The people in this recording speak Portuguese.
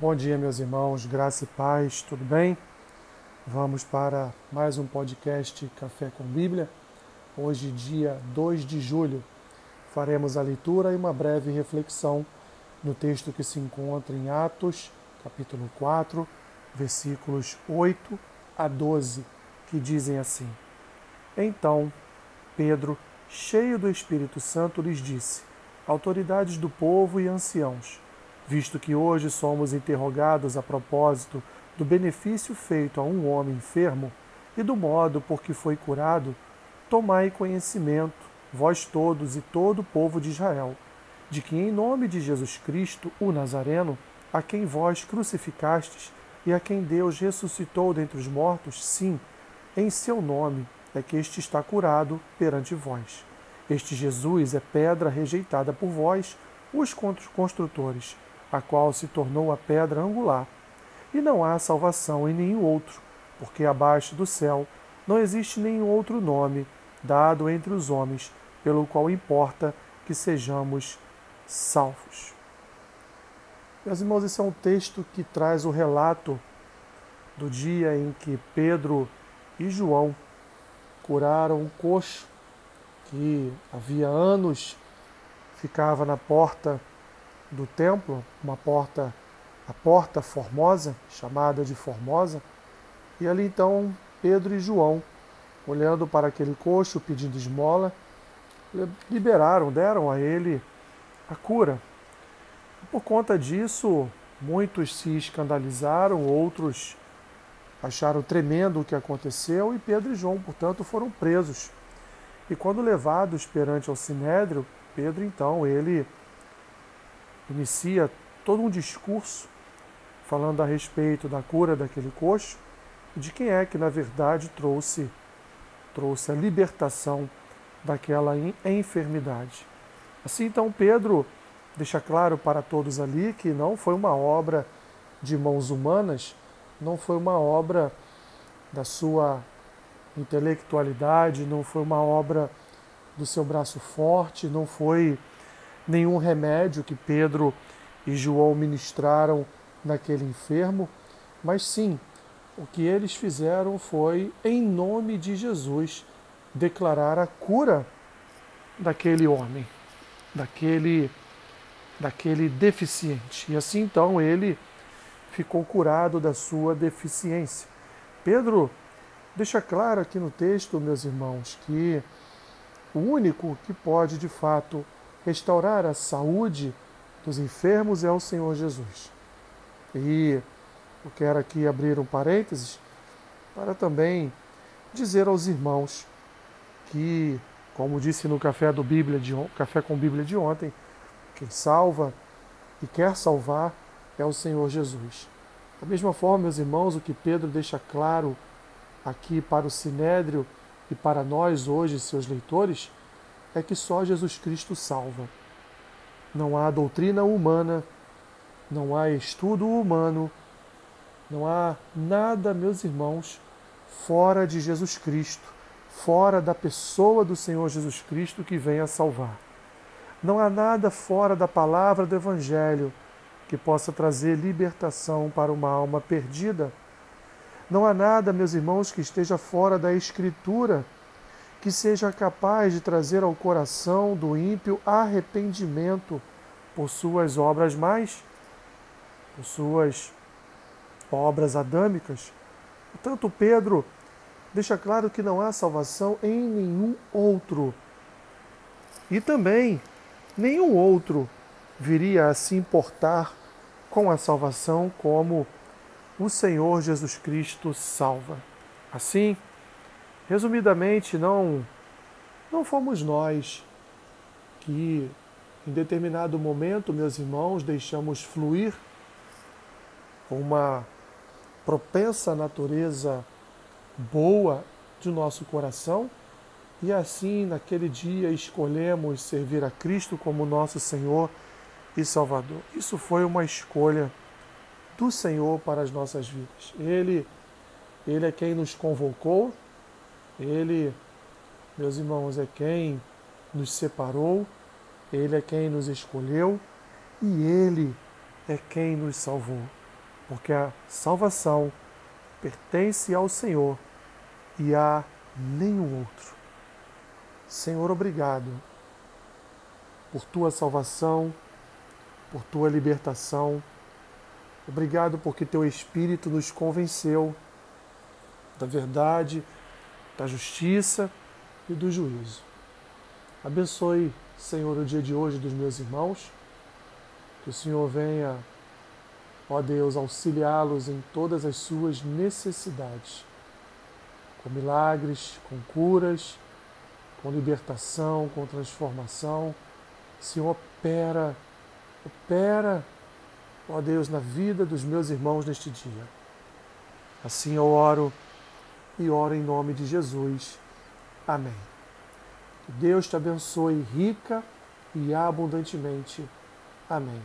Bom dia, meus irmãos, graça e paz, tudo bem? Vamos para mais um podcast Café com Bíblia. Hoje, dia 2 de julho, faremos a leitura e uma breve reflexão no texto que se encontra em Atos, capítulo 4, versículos 8 a 12, que dizem assim: Então, Pedro, cheio do Espírito Santo, lhes disse: Autoridades do povo e anciãos, visto que hoje somos interrogados a propósito do benefício feito a um homem enfermo e do modo por que foi curado, tomai conhecimento, vós todos e todo o povo de Israel, de que em nome de Jesus Cristo, o Nazareno, a quem vós crucificastes e a quem Deus ressuscitou dentre os mortos, sim, em seu nome é que este está curado perante vós. Este Jesus é pedra rejeitada por vós, os construtores, a qual se tornou a pedra angular. E não há salvação em nenhum outro, porque abaixo do céu não existe nenhum outro nome dado entre os homens, pelo qual importa que sejamos salvos. Meus irmãos, esse é um texto que traz o relato do dia em que Pedro e João curaram um coxo que havia anos ficava na porta do templo, uma porta, a porta Formosa, chamada de Formosa, e ali então Pedro e João, olhando para aquele coxo, pedindo esmola, liberaram, deram a ele a cura. Por conta disso, muitos se escandalizaram, outros acharam tremendo o que aconteceu e Pedro e João, portanto, foram presos. E quando levados perante o sinédrio, Pedro então ele inicia todo um discurso falando a respeito da cura daquele coxo e de quem é que na verdade trouxe trouxe a libertação daquela enfermidade. Assim então Pedro deixa claro para todos ali que não foi uma obra de mãos humanas, não foi uma obra da sua intelectualidade, não foi uma obra do seu braço forte, não foi nenhum remédio que Pedro e João ministraram naquele enfermo, mas sim, o que eles fizeram foi, em nome de Jesus, declarar a cura daquele homem, daquele, daquele deficiente. E assim então ele ficou curado da sua deficiência. Pedro deixa claro aqui no texto, meus irmãos, que o único que pode de fato restaurar a saúde dos enfermos é o Senhor Jesus. E eu quero aqui abrir um parênteses para também dizer aos irmãos que, como disse no café do Bíblia de café com Bíblia de ontem, quem salva e quer salvar é o Senhor Jesus. Da mesma forma, meus irmãos, o que Pedro deixa claro aqui para o Sinédrio e para nós hoje, seus leitores, é que só Jesus Cristo salva. Não há doutrina humana, não há estudo humano, não há nada, meus irmãos, fora de Jesus Cristo, fora da pessoa do Senhor Jesus Cristo que venha salvar. Não há nada fora da palavra do Evangelho que possa trazer libertação para uma alma perdida. Não há nada, meus irmãos, que esteja fora da Escritura que seja capaz de trazer ao coração do ímpio arrependimento por suas obras mais, por suas obras adâmicas. Portanto, Pedro deixa claro que não há salvação em nenhum outro. E também nenhum outro viria a se importar com a salvação como o Senhor Jesus Cristo salva. Assim, Resumidamente, não não fomos nós que em determinado momento, meus irmãos, deixamos fluir uma propensa natureza boa de nosso coração e assim naquele dia escolhemos servir a Cristo como nosso Senhor e Salvador. Isso foi uma escolha do Senhor para as nossas vidas. Ele ele é quem nos convocou ele, meus irmãos, é quem nos separou, Ele é quem nos escolheu e Ele é quem nos salvou. porque a salvação pertence ao Senhor e a nenhum outro. Senhor, obrigado por tua salvação, por tua libertação. Obrigado porque teu Espírito nos convenceu da verdade, da justiça e do juízo. Abençoe, Senhor, o dia de hoje dos meus irmãos. Que o Senhor venha, ó Deus, auxiliá-los em todas as suas necessidades, com milagres, com curas, com libertação, com transformação. Senhor, opera, opera, ó Deus, na vida dos meus irmãos neste dia. Assim eu oro e oro em nome de Jesus. Amém. Que Deus te abençoe rica e abundantemente. Amém.